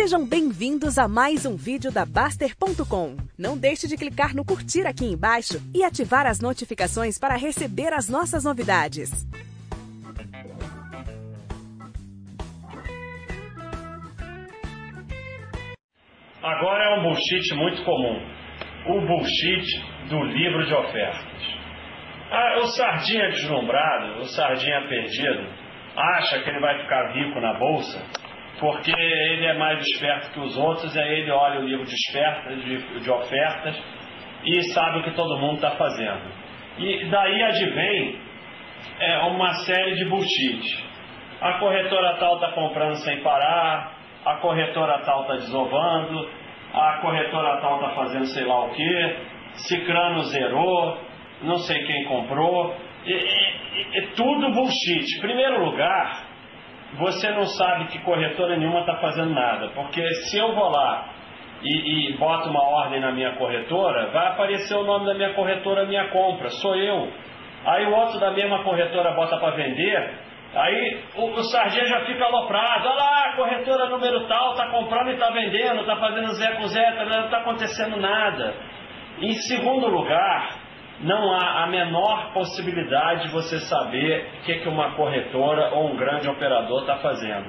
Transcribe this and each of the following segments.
Sejam bem-vindos a mais um vídeo da Baster.com. Não deixe de clicar no curtir aqui embaixo e ativar as notificações para receber as nossas novidades. Agora é um bullshit muito comum. O bullshit do livro de ofertas. Ah, o sardinha deslumbrado, o sardinha perdido, acha que ele vai ficar rico na bolsa porque ele é mais esperto que os outros, aí ele olha o livro de, de, de ofertas e sabe o que todo mundo está fazendo. E daí advém é, uma série de bullshit. A corretora tal está comprando sem parar, a corretora tal está desovando, a corretora tal está fazendo sei lá o que, Cicrano zerou, não sei quem comprou. É tudo bullshit. Primeiro lugar, você não sabe que corretora nenhuma está fazendo nada. Porque se eu vou lá e, e boto uma ordem na minha corretora, vai aparecer o nome da minha corretora, minha compra, sou eu. Aí o outro da mesma corretora bota para vender, aí o, o sardinha já fica aloprado. Olha lá, corretora número tal está comprando e está vendendo, está fazendo Zé com Zé, não está acontecendo nada. Em segundo lugar, não há a menor possibilidade de você saber o que, que uma corretora ou um grande operador está fazendo.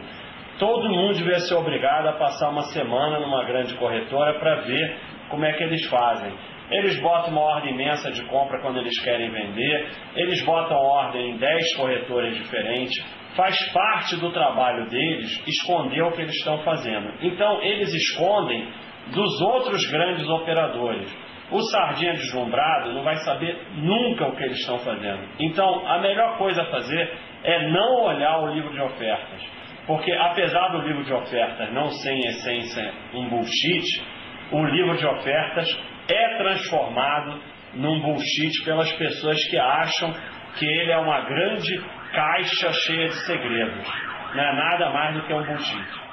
Todo mundo deveria ser obrigado a passar uma semana numa grande corretora para ver como é que eles fazem. Eles botam uma ordem imensa de compra quando eles querem vender, eles botam ordem em 10 corretoras diferentes. Faz parte do trabalho deles esconder o que eles estão fazendo. Então, eles escondem dos outros grandes operadores. O sardinha deslumbrado não vai saber nunca o que eles estão fazendo. Então, a melhor coisa a fazer é não olhar o livro de ofertas. Porque, apesar do livro de ofertas não ser em essência um bullshit, o livro de ofertas é transformado num bullshit pelas pessoas que acham que ele é uma grande caixa cheia de segredos. Não é nada mais do que um bullshit.